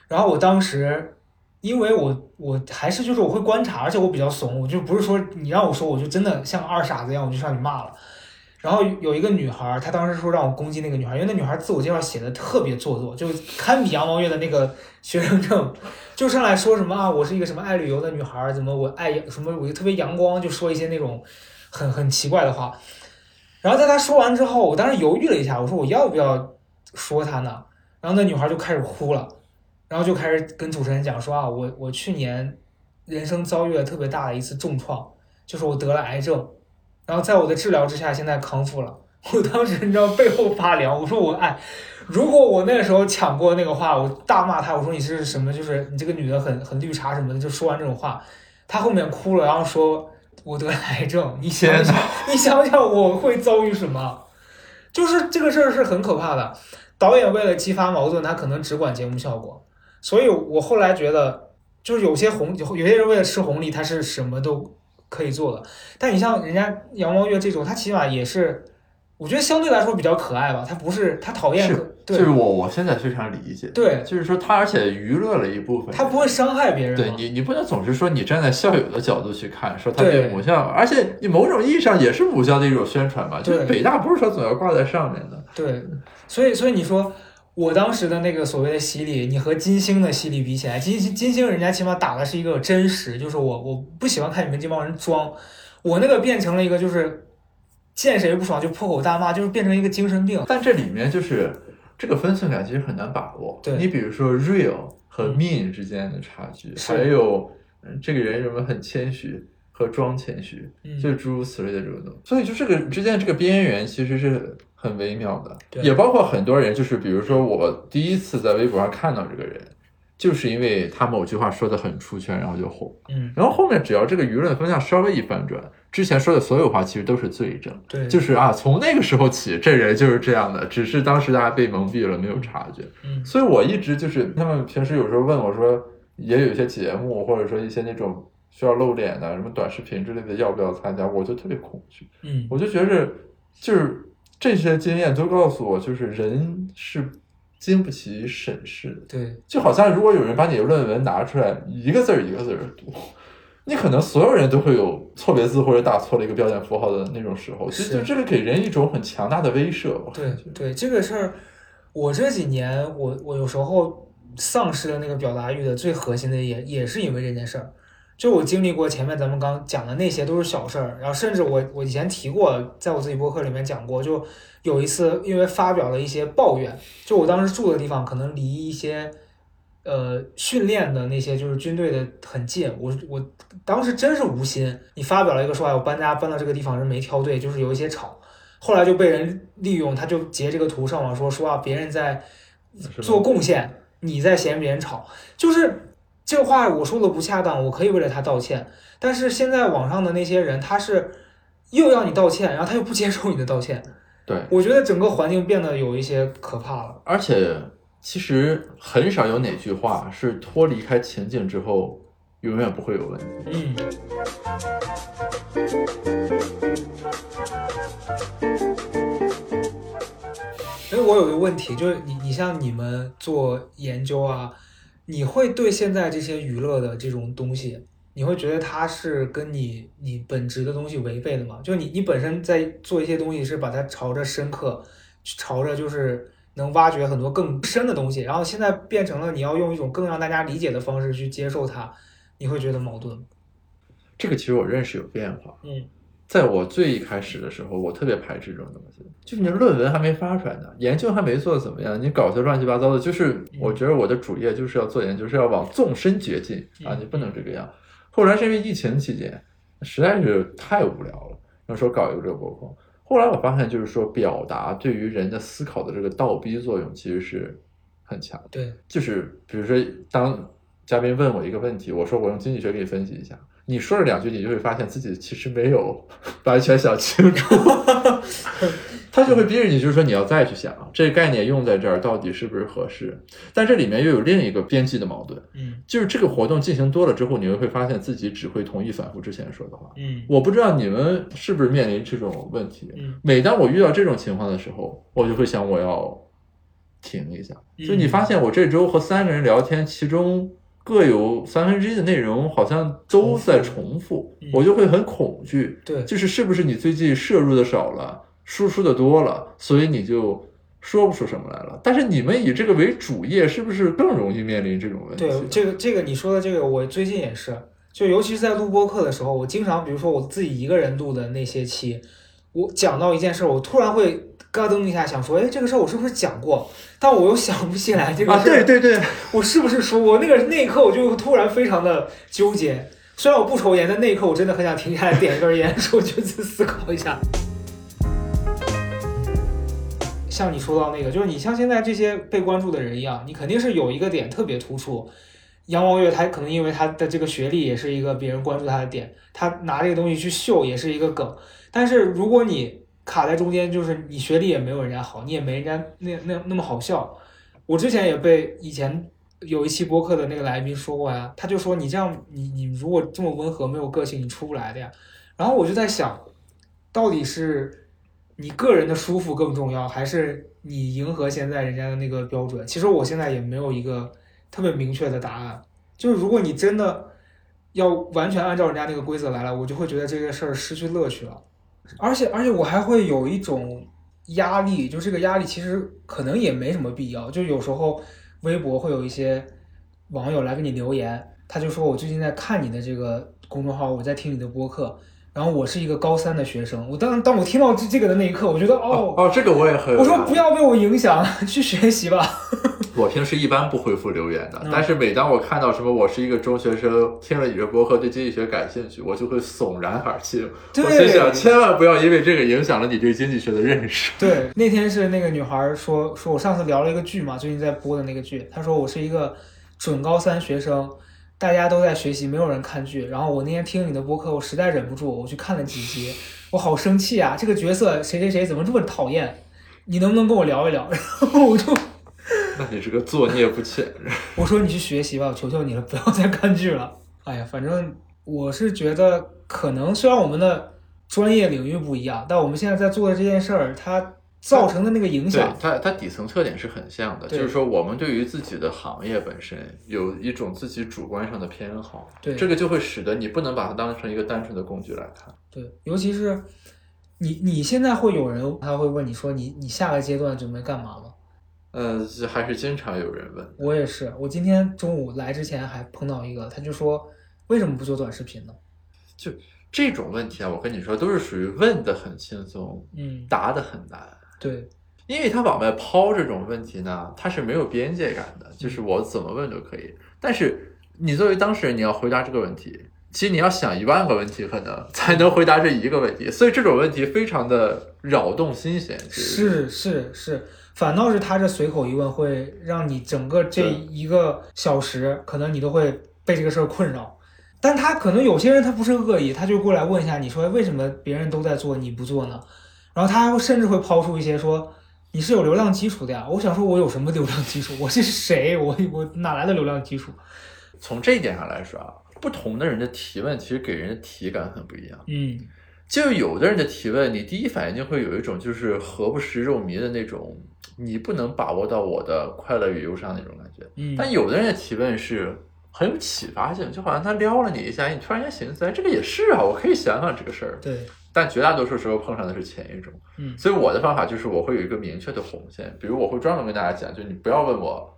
Speaker 1: 然后我当时，因为我我还是就是我会观察，而且我比较怂，我就不是说你让我说，我就真的像个二傻子一样，我就上去骂了。然后有一个女孩，她当时说让我攻击那个女孩，因为那女孩自我介绍写的特别做作，就堪比杨毛月的那个学生证，就上来说什么啊，我是一个什么爱旅游的女孩，怎么我爱什么我就特别阳光，就说一些那种很很奇怪的话。然后在她说完之后，我当时犹豫了一下，我说我要不要说她呢？然后那女孩就开始哭了，然后就开始跟主持人讲说啊，我我去年人生遭遇了特别大的一次重创，就是我得了癌症，然后在我的治疗之下，现在康复了。我当时你知道背后发凉，我说我哎，如果我那个时候抢过那个话，我大骂他，我说你是什么？就是你这个女的很很绿茶什么的，就说完这种话，他后面哭了，然后说。我得癌症，你想想，你想想我会遭遇什么？就是这个事儿是很可怕的。导演为了激发矛盾，他可能只管节目效果。所以我后来觉得，就是有些红，有些人为了吃红利，他是什么都可以做的。但你像人家杨光月这种，他起码也是。我觉得相对来说比较可爱吧，他不是他讨厌，
Speaker 2: 就是我我现在非常理解，
Speaker 1: 对，
Speaker 2: 就是说他而且娱乐了一部分，
Speaker 1: 他不会伤害别人，
Speaker 2: 对你你不能总是说你站在校友的角度去看，说他对母校，而且你某种意义上也是母校的一种宣传吧，就是北大不是说总要挂在上面的，
Speaker 1: 对，所以所以你说我当时的那个所谓的洗礼，你和金星的洗礼比起来，金星金星人家起码打的是一个真实，就是我我不喜欢看你们这帮人装，我那个变成了一个就是。见谁不爽就破口大骂，就是变成一个精神病。
Speaker 2: 但这里面就是这个分寸感其实很难把握。
Speaker 1: 对
Speaker 2: 你比如说 real 和 mean 之间的差距，还有这个人什么很谦虚和装谦虚，就诸如此类的这种东西。所以就这个之间这个边缘其实是很微妙的。也包括很多人，就是比如说我第一次在微博上看到这个人。就是因为他某句话说的很出圈，然后就火。
Speaker 1: 嗯，
Speaker 2: 然后后面只要这个舆论风向稍微一反转，之前说的所有话其实都是罪证。
Speaker 1: 对，
Speaker 2: 就是啊，从那个时候起，这人就是这样的，只是当时大家被蒙蔽了，没有察觉。
Speaker 1: 嗯，
Speaker 2: 所以我一直就是他们平时有时候问我说，也有一些节目或者说一些那种需要露脸的什么短视频之类的，要不要参加？我就特别恐惧。
Speaker 1: 嗯，
Speaker 2: 我就觉着就是这些经验都告诉我，就是人是。经不起审视的，
Speaker 1: 对，
Speaker 2: 就好像如果有人把你的论文拿出来，一个字儿一个字儿读，你可能所有人都会有错别字或者打错了一个标点符号的那种时候，其实就这个给人一种很强大的威慑。
Speaker 1: 对对，这个事儿，我这几年我我有时候丧失了那个表达欲的最核心的也也是因为这件事儿。就我经历过前面咱们刚讲的那些都是小事儿，然后甚至我我以前提过，在我自己博客里面讲过，就有一次因为发表了一些抱怨，就我当时住的地方可能离一些呃训练的那些就是军队的很近，我我当时真是无心，你发表了一个说，哎，我搬家搬到这个地方人没挑对，就是有一些吵，后来就被人利用，他就截这个图上网说说啊别人在做贡献，你在嫌别人吵，就是。这话我说的不恰当，我可以为了他道歉。但是现在网上的那些人，他是又要你道歉，然后他又不接受你的道歉。
Speaker 2: 对，
Speaker 1: 我觉得整个环境变得有一些可怕了。
Speaker 2: 而且，其实很少有哪句话是脱离开情境之后永远不会有问题。
Speaker 1: 嗯。所以我有个问题，就是你你像你们做研究啊。你会对现在这些娱乐的这种东西，你会觉得它是跟你你本职的东西违背的吗？就你你本身在做一些东西，是把它朝着深刻，朝着就是能挖掘很多更深的东西，然后现在变成了你要用一种更让大家理解的方式去接受它，你会觉得矛盾吗？
Speaker 2: 这个其实我认识有变化，
Speaker 1: 嗯。
Speaker 2: 在我最一开始的时候，我特别排斥这种东西。就是你论文还没发出来呢，研究还没做怎么样，你搞些乱七八糟的。就是我觉得我的主业就是要做研究，是要往纵深掘进啊，你不能这个样。后来是因为疫情期间，实在是太无聊了，那时候搞一个这个博客。后来我发现，就是说表达对于人的思考的这个倒逼作用其实是很强的。
Speaker 1: 对，
Speaker 2: 就是比如说，当嘉宾问我一个问题，我说我用经济学给你分析一下。你说了两句，你就会发现自己其实没有 完全想清楚，他就会逼着你，就是说你要再去想这个概念用在这儿到底是不是合适。但这里面又有另一个边际的矛盾，
Speaker 1: 嗯
Speaker 2: 就是这个活动进行多了之后，你会发现自己只会同意反复之前说的话。
Speaker 1: 嗯
Speaker 2: 我不知道你们是不是面临这种问题。
Speaker 1: 嗯
Speaker 2: 每当我遇到这种情况的时候，我就会想我要停一下。就你发现我这周和三个人聊天，其中各有三分之一的内容好像都在重复，
Speaker 1: 嗯
Speaker 2: 我就会很恐惧。
Speaker 1: 对
Speaker 2: 就是是不是你最近摄入的少了，输出的多了，所以你就说不出什么来了？但是你们以这个为主业，是不是更容易面临这种问题？
Speaker 1: 对，这个这个你说的这个，我最近也是，就尤其是在录播课的时候，我经常比如说我自己一个人录的那些期，我讲到一件事儿，我突然会咯噔一下，想说，哎，这个事儿我是不是讲过？但我又想不起来这个
Speaker 2: 啊，
Speaker 1: 事儿，
Speaker 2: 对对对，
Speaker 1: 我是不是说过？那个那一刻我就突然非常的纠结。虽然我不抽烟，但那一刻我真的很想停下来点一根烟，说去思考一下。像你说到那个，就是你像现在这些被关注的人一样，你肯定是有一个点特别突出。杨望月他可能因为他的这个学历也是一个别人关注他的点，他拿这个东西去秀也是一个梗。但是如果你卡在中间，就是你学历也没有人家好，你也没人家那那那么好笑。我之前也被以前有一期播客的那个来宾说过呀，他就说你这样，你你如果这么温和没有个性，你出不来的呀。然后我就在想，到底是你个人的舒服更重要，还是你迎合现在人家的那个标准？其实我现在也没有一个特别明确的答案。就是如果你真的要完全按照人家那个规则来了，我就会觉得这个事儿失去乐趣了。而且而且我还会有一种压力，就这个压力其实可能也没什么必要。就有时候微博会有一些网友来给你留言，他就说我最近在看你的这个公众号，我在听你的播客。然后我是一个高三的学生，我当当我听到这这个的那一刻，我觉得哦，
Speaker 2: 哦，这个我也很。
Speaker 1: 我说不要被我影响，去学习吧。
Speaker 2: 我平时一般不回复留言的，
Speaker 1: 嗯
Speaker 2: 但是每当我看到什么我是一个中学生，听了你的博客对经济学感兴趣，我就会悚然而泣。我心想，千万不要因为这个影响了你对经济学的认识。
Speaker 1: 对，那天是那个女孩说说，我上次聊了一个剧嘛，最近在播的那个剧，她说我是一个准高三学生，大家都在学习，没有人看剧。然后我那天听你的播客，我实在忍不住，我去看了几集，我好生气啊！这个角色谁谁谁怎么这么讨厌？你能不能跟我聊一聊？然后我就
Speaker 2: 那你这个作孽不浅。
Speaker 1: 我说你去学习吧，我求求你了，不要再看剧了。哎呀，反正我是觉得，可能虽然我们的专业领域不一样，但我们现在在做的这件事儿，它造成的那个影响，
Speaker 2: 它，它底层特点是很像的，就是说我们对于自己的行业本身有一种自己主观上的偏好，
Speaker 1: 对
Speaker 2: 这个就会使得你不能把它当成一个单纯的工具来看。
Speaker 1: 对，尤其是你你现在会有人他会问你说你你下个阶段准备干嘛吗？
Speaker 2: 呃，还是经常有人问。
Speaker 1: 我也是，我今天中午来之前还碰到一个，他就说为什么不做短视频呢？
Speaker 2: 就这种问题啊，我跟你说，都是属于问的很轻松，
Speaker 1: 嗯，
Speaker 2: 答的很难。
Speaker 1: 对，
Speaker 2: 因为他往外抛这种问题呢，他是没有边界感的，就是我怎么问都可以。但是你作为当事人，你要回答这个问题，其实你要想一万个问题，可能才能回答这一个问题。所以这种问题非常的扰动心弦。
Speaker 1: 是是是，反倒是他这随口一问，会让你整个这一个小时，可能你都会被这个事儿困扰。但他可能有些人他不是恶意，他就过来问一下你说哎为什么别人都在做你不做呢？然后他还会甚至会抛出一些说你是有流量基础的呀。我想说我有什么流量基础？我是谁？我我哪来的流量基础？
Speaker 2: 从这一点上来说啊，不同的人的提问其实给人的体感很不一样。
Speaker 1: 嗯，
Speaker 2: 就有的人的提问，你第一反应就会有一种就是何不食肉糜的那种，你不能把握到我的快乐与忧伤那种感觉。
Speaker 1: 嗯
Speaker 2: 但有的人的提问是很有启发性，就好像他撩了你一下，你突然间寻思，哎，这个也是啊，我可以想想这个事儿。
Speaker 1: 对，
Speaker 2: 但绝大多数时候碰上的是前一种，
Speaker 1: 嗯
Speaker 2: 所以我的方法就是我会有一个明确的红线，比如我会专门跟大家讲，就你不要问我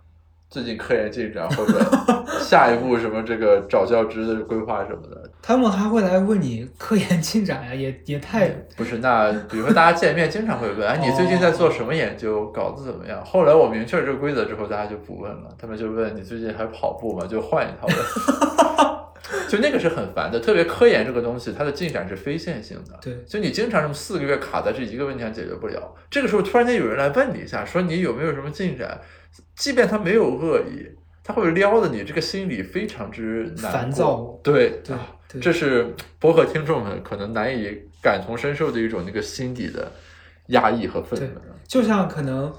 Speaker 2: 最近科研进展或者 下一步什么这个找教职的规划什么的，
Speaker 1: 他们还会来问你科研进展呀，也也太
Speaker 2: 不是，那比如说大家见面经常会问，哎，你最近在做什么研究，稿子怎么样？后来我明确了这个规则之后，大家就不问了，他们就问你最近还跑步吗？就换一套问。就那个是很烦的，特别科研这个东西，它的进展是非线性的。
Speaker 1: 对
Speaker 2: 就你经常这么四个月卡在这一个问题上解决不了，这个时候突然间有人来问你一下，说你有没有什么进展，即便他没有恶意，他会撩的你这个心里非常之难
Speaker 1: 烦躁
Speaker 2: 对
Speaker 1: 对
Speaker 2: 这是博客听众们可能难以感同身受的一种那个心底的压抑和愤
Speaker 1: 对
Speaker 2: 懑。
Speaker 1: 就像可能，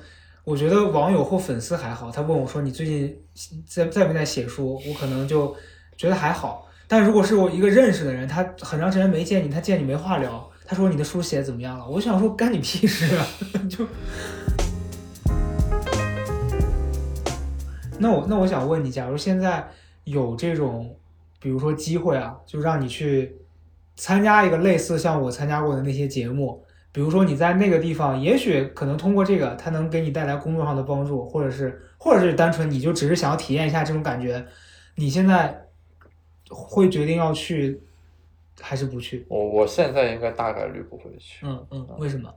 Speaker 1: 我觉得网友或粉丝还好，他问我说你最近在在不在写书，我可能就觉得还好。但如果是我一个认识的人，他很长时间没见你，他见你没话聊，他说你的书写怎么样了？我想说干你屁事啊！就那我那我想问你，假如现在有这种，比如说机会啊，就让你去参加一个类似像我参加过的那些节目，比如说你在那个地方，也许可能通过这个，他能给你带来工作上的帮助，或者是或者是单纯你就只是想要体验一下这种感觉，你现在会决定要去还是不去？
Speaker 2: 我我现在应该大概率不会去。
Speaker 1: 嗯嗯，为什么？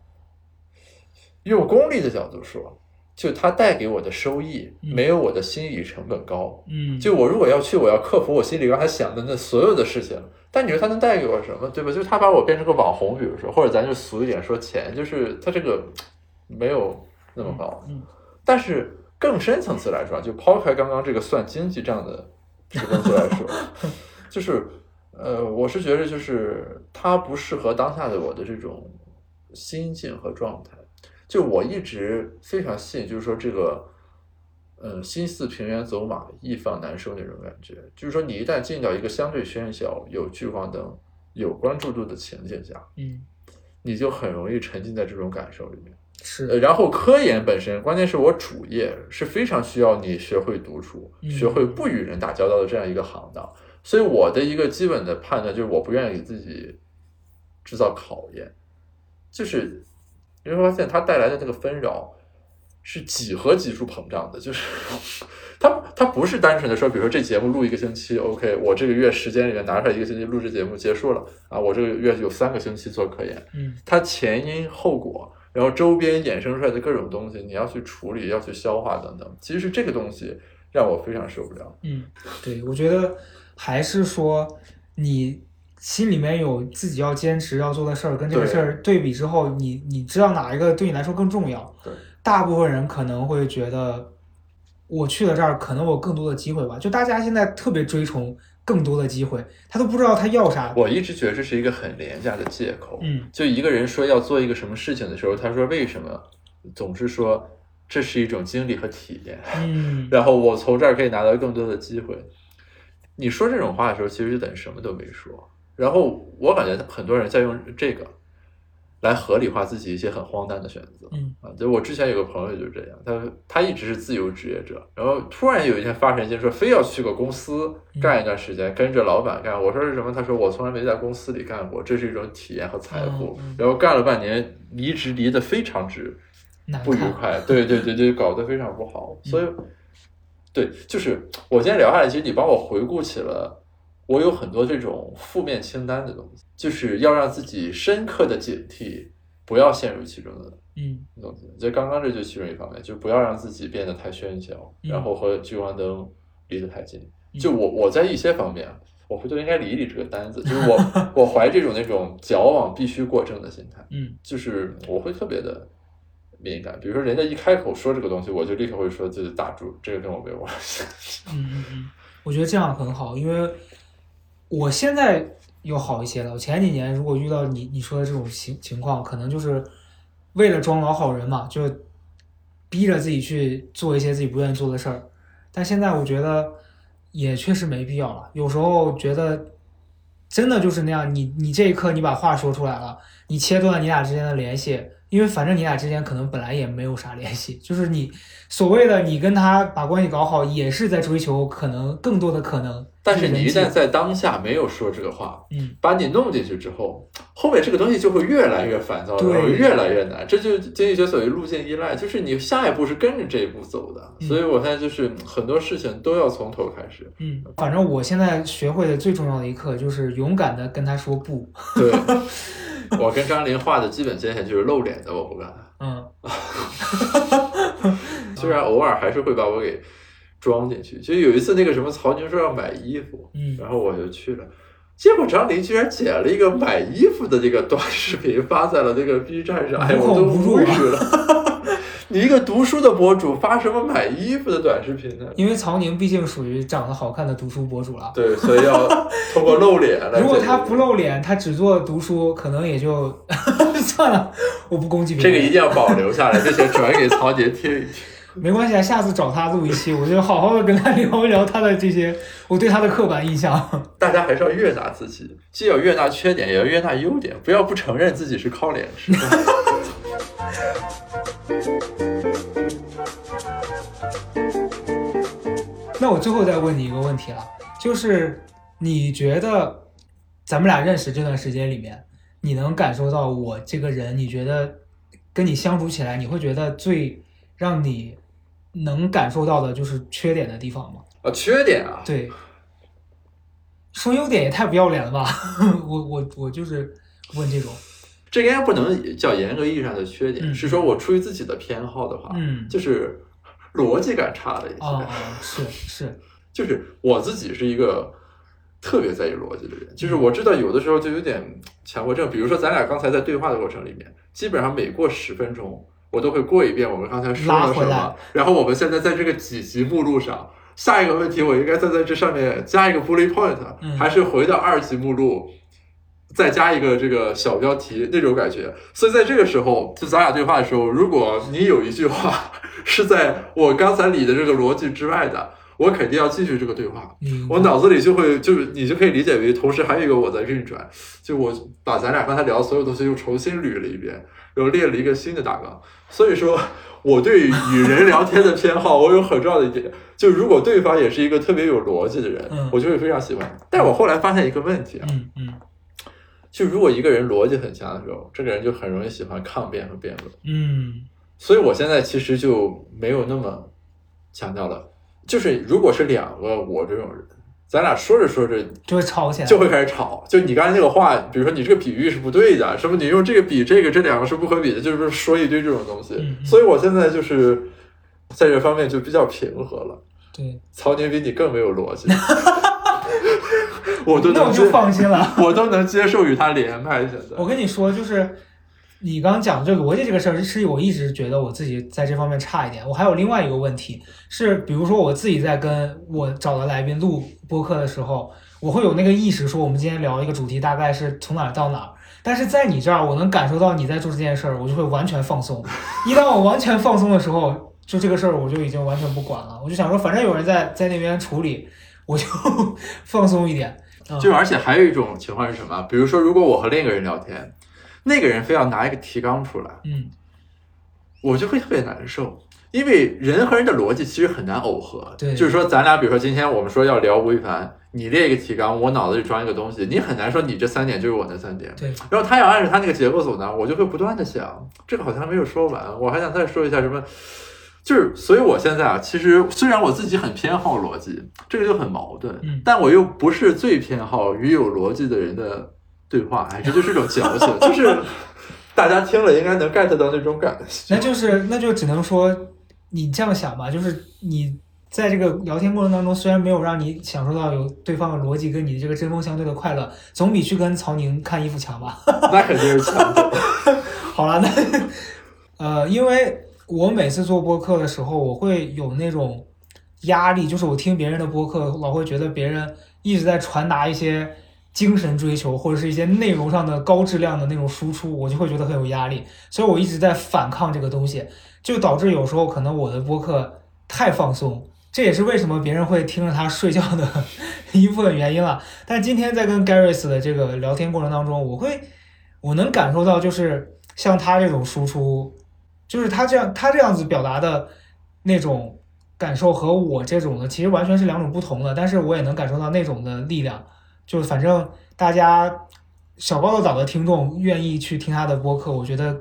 Speaker 2: 用功利的角度说，就它带给我的收益
Speaker 1: 嗯
Speaker 2: 没有我的心理成本高。
Speaker 1: 嗯，
Speaker 2: 就我如果要去，我要克服我心里刚才想的那所有的事情。但你说它能带给我什么，对吧？就是它把我变成个网红，比如说，或者咱就俗一点说钱，就是它这个没有那么高。
Speaker 1: 嗯
Speaker 2: 但是更深层次来说，就抛开刚刚这个算经济账的这个东西来说，就是呃，我是觉得就是它不适合当下的我的这种心境和状态。就我一直非常信，就是说这个，嗯，心似平原走马，易放难收那种感觉。就是说，你一旦进到一个相对喧嚣、有聚光灯、有关注度的情境下，
Speaker 1: 嗯
Speaker 2: 你就很容易沉浸在这种感受里面。
Speaker 1: 是。
Speaker 2: 呃，然后科研本身，关键是我主业是非常需要你学会独处、
Speaker 1: 嗯。
Speaker 2: 学会不与人打交道的这样一个行当。所以我的一个基本的判断就是，我不愿意给自己制造考验，就是你会发现它带来的那个纷扰是几何级数膨胀的，就是 它它不是单纯的说，比如说这节目录一个星期，OK，我这个月时间里面拿出来一个星期录制节目结束了啊，我这个月有三个星期做科研，
Speaker 1: 嗯。
Speaker 2: 它前因后果，然后周边衍生出来的各种东西，你要去处理，要去消化等等。其实这个东西让我非常受不了。
Speaker 1: 嗯，对，我觉得还是说你心里面有自己要坚持要做的事儿，跟这个事儿对比之后，你你知道哪一个对你来说更重要？
Speaker 2: 对，
Speaker 1: 大部分人可能会觉得，我去了这儿，可能我有更多的机会吧。就大家现在特别追崇更多的机会，他都不知道他要啥。
Speaker 2: 我一直觉得这是一个很廉价的借口。
Speaker 1: 嗯
Speaker 2: 就一个人说要做一个什么事情的时候，他说为什么，总是说这是一种经历和体验，
Speaker 1: 嗯
Speaker 2: 然后我从这儿可以拿到更多的机会。你说这种话的时候，其实就等于什么都没说。然后我感觉很多人在用这个来合理化自己一些很荒诞的选择。
Speaker 1: 嗯
Speaker 2: 啊，就我之前有个朋友就是这样，他他一直是自由职业者，然后突然有一天发神经说非要去个公司
Speaker 1: 嗯
Speaker 2: 干一段时间，跟着老板干。我说是什么？他说我从来没在公司里干过，这是一种体验和财富。然后干了半年，离职离得非常之。不愉快，对对对对，搞得非常不好。所以，对，就是我今天聊下来，其实你帮我回顾起了我有很多这种负面清单的东西，就是要让自己深刻的警惕，不要陷入其中的
Speaker 1: 嗯
Speaker 2: 东西。就刚刚这就其中一方面，就不要让自己变得太喧嚣，
Speaker 1: 嗯
Speaker 2: 然后和聚光灯离得太近。
Speaker 1: 嗯
Speaker 2: 就我我在一些方面，我回头应该理一理这个单子，就是我 我怀这种那种矫枉必须过正的心态。
Speaker 1: 嗯
Speaker 2: 就是我会特别的敏感，比如说人家一开口说这个东西，我就立刻会说就是打住，这个跟我没有关系。
Speaker 1: 嗯嗯嗯，我觉得这样很好，因为我现在又好一些了。我前几年如果遇到你你说的这种情情况，可能就是为了装老好人嘛，就逼着自己去做一些自己不愿意做的事儿。但现在我觉得也确实没必要了。有时候觉得真的就是那样，你你这一刻你把话说出来了，你切断你俩之间的联系，因为反正你俩之间可能本来也没有啥联系，就是你所谓的你跟他把关系搞好，也是在追求可能更多的可能。
Speaker 2: 但是你一旦在当下没有说这个话，
Speaker 1: 嗯
Speaker 2: 把你弄进去之后，后面这个东西就会越来越烦躁，
Speaker 1: 对
Speaker 2: 然后越来越难。这就是经济学所谓路径依赖，就是你下一步是跟着这一步走的。
Speaker 1: 嗯
Speaker 2: 所以我现在就是很多事情都要从头开始。
Speaker 1: 嗯，反正我现在学会的最重要的一课就是勇敢的跟他说不。
Speaker 2: 对，我跟张琳画的基本界限就是露脸的我不干，
Speaker 1: 嗯
Speaker 2: 虽然偶尔还是会把我给装进去。就有一次那个什么曹宁说要买衣服，
Speaker 1: 嗯
Speaker 2: 然后我就去了，结果张琳居然剪了一个买衣服的这个短视频发在了那个 B 站上，哎，我都
Speaker 1: 无
Speaker 2: 语了。你一个个读书的博主发什么买衣服的短视频呢？
Speaker 1: 因为曹宁毕竟属于长得好看的读书博主了。
Speaker 2: 对，所以要通过露脸来。
Speaker 1: 如果他不露脸，他只做读书，可能也就 算了。我不攻击别
Speaker 2: 人，这个一定要保留下来，并且转给曹杰听一听。
Speaker 1: 没关系啊，下次找他录一期，我就好好的跟他聊一聊他的这些我对他的刻板印象。
Speaker 2: 大家还是要悦纳自己，既要悦纳缺点，也要悦纳优点，不要不承认自己是靠脸吃饭。
Speaker 1: 那我最后再问你一个问题了，就是你觉得咱们俩认识这段时间里面，你能感受到我这个人，你觉得跟你相处起来，你会觉得最让你能感受到的就是缺点的地方吗？
Speaker 2: 啊，缺点啊？
Speaker 1: 对，说优点也太不要脸了吧！我我我就是问这种，
Speaker 2: 这应该不能叫严格意义上的缺点，是说我出于自己的偏好的话，
Speaker 1: 嗯，
Speaker 2: 就是。逻辑感差了一些，
Speaker 1: 是是，
Speaker 2: 就是我自己是一个特别在意逻辑的人，就是我知道有的时候就有点强迫症，比如说咱俩刚才在对话的过程里面，基本上每过十分钟，我都会过一遍我们刚才说了什么，然后我们现在在这个几级目录上，下一个问题我应该再在这上面加一个 bullet point，还是回到二级目录？再加一个这个小标题那种感觉，所以在这个时候，就咱俩对话的时候，如果你有一句话是在我刚才理的这个逻辑之外的，我肯定要继续这个对话。我脑子里就会就是你就可以理解为，同时还有一个我在运转，就我把咱俩刚才聊的所有东西又重新捋了一遍，又列了一个新的大纲。所以说，我对与人聊天的偏好，我有很重要的一点，就如果对方也是一个特别有逻辑的人，我就会非常喜欢。但我后来发现一个问题啊，
Speaker 1: 嗯嗯。
Speaker 2: 就如果一个人逻辑很强的时候，这个人就很容易喜欢抗辩和辩论。
Speaker 1: 嗯，
Speaker 2: 所以我现在其实就没有那么强调了。就是如果是两个我这种人，咱俩说着说着
Speaker 1: 就会吵起来，
Speaker 2: 就会开始吵。就你刚才那个话，比如说你这个比喻是不对的，什么你用这个比这个，这两个是不可比的，就是说一堆这种东西。所以我现在就是在这方面就比较平和了。
Speaker 1: 对，
Speaker 2: 曹宁比你更没有逻辑。我都
Speaker 1: 那我就放心了，
Speaker 2: 我都能接受与他连麦。现在
Speaker 1: 我跟你说，就是你刚刚讲这个逻辑这个事儿，是我一直觉得我自己在这方面差一点。我还有另外一个问题是，比如说我自己在跟我找的来宾录播客的时候，我会有那个意识说，我们今天聊一个主题大概是从哪儿到哪儿。但是在你这儿，我能感受到你在做这件事儿，我就会完全放松。一旦我完全放松的时候，就这个事儿我就已经完全不管了。我就想说，反正有人在在那边处理，我就 放松一点。
Speaker 2: 就而且还有一种情况是什么？比如说，如果我和另一个人聊天，那个人非要拿一个提纲出来，
Speaker 1: 嗯，
Speaker 2: 我就会特别难受，因为人和人的逻辑其实很难耦合。
Speaker 1: 对，
Speaker 2: 就是说，咱俩比如说今天我们说要聊吴亦凡，你列一个提纲，我脑子里装一个东西，你很难说你这三点就是我那三点。
Speaker 1: 对，
Speaker 2: 然后他要按照他那个结构走呢，我就会不断的想，这个好像没有说完，我还想再说一下什么。就是，所以我现在啊，其实虽然我自己很偏好逻辑，这个就很矛盾，但我又不是最偏好与有逻辑的人的对话，哎，这就是一种矫情，就是大家听了应该能 get 到那种感
Speaker 1: 觉。那就是，那就只能说你这样想吧，就是你在这个聊天过程当中，虽然没有让你享受到有对方的逻辑跟你这个针锋相对的快乐，总比去跟曹宁看衣服强吧？
Speaker 2: 那肯定是强。
Speaker 1: 好了，那呃，因为。我每次做播客的时候，我会有那种压力，就是我听别人的播客，老会觉得别人一直在传达一些精神追求或者是一些内容上的高质量的那种输出，我就会觉得很有压力，所以我一直在反抗这个东西，就导致有时候可能我的播客太放松，这也是为什么别人会听着他睡觉的一部分原因了。但今天在跟 Garris 的这个聊天过程当中，我会我能感受到，就是像他这种输出。就是他这样，他这样子表达的那种感受和我这种的其实完全是两种不同的，但是我也能感受到那种的力量。就是反正大家小高的岛的听众愿意去听他的播客，我觉得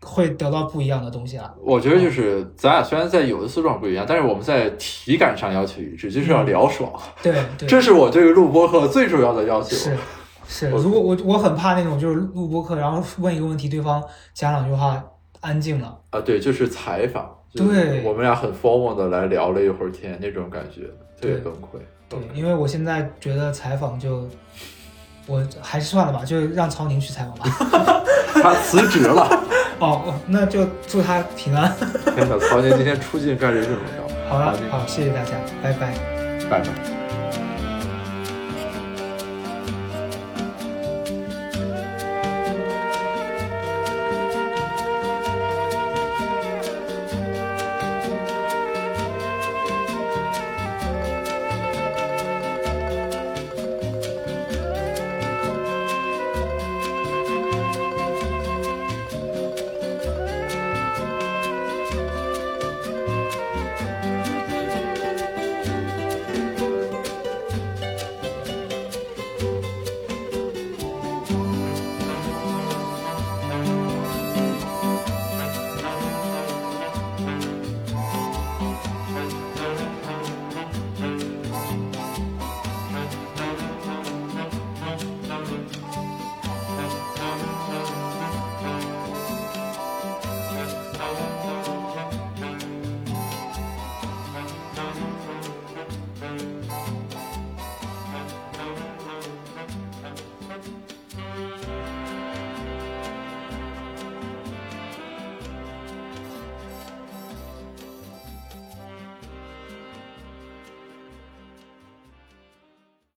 Speaker 1: 会得到不一样的东西啊。
Speaker 2: 我觉得就是咱俩虽然在有的思状不一样，但是我们在体感上要求一致，就是要聊爽。
Speaker 1: 对，
Speaker 2: 这是我对于录播客最主要的要求。
Speaker 1: 是是，如果我我很怕那种就是录播客，然后问一个问题，对方讲两句话。安静了
Speaker 2: 啊，对，就是采访，
Speaker 1: 对，
Speaker 2: 我们俩很 formal 的来聊了一会儿天，那种感觉特别崩溃。
Speaker 1: 对，因为我现在觉得采访就，我还是算了吧，就让曹宁去采访吧。
Speaker 2: 他辞职了
Speaker 1: 哦，那就祝他平安。
Speaker 2: 天哪，曹宁今天出镜概率这么高。
Speaker 1: 好了，好，谢谢大家，拜拜，
Speaker 2: 拜拜。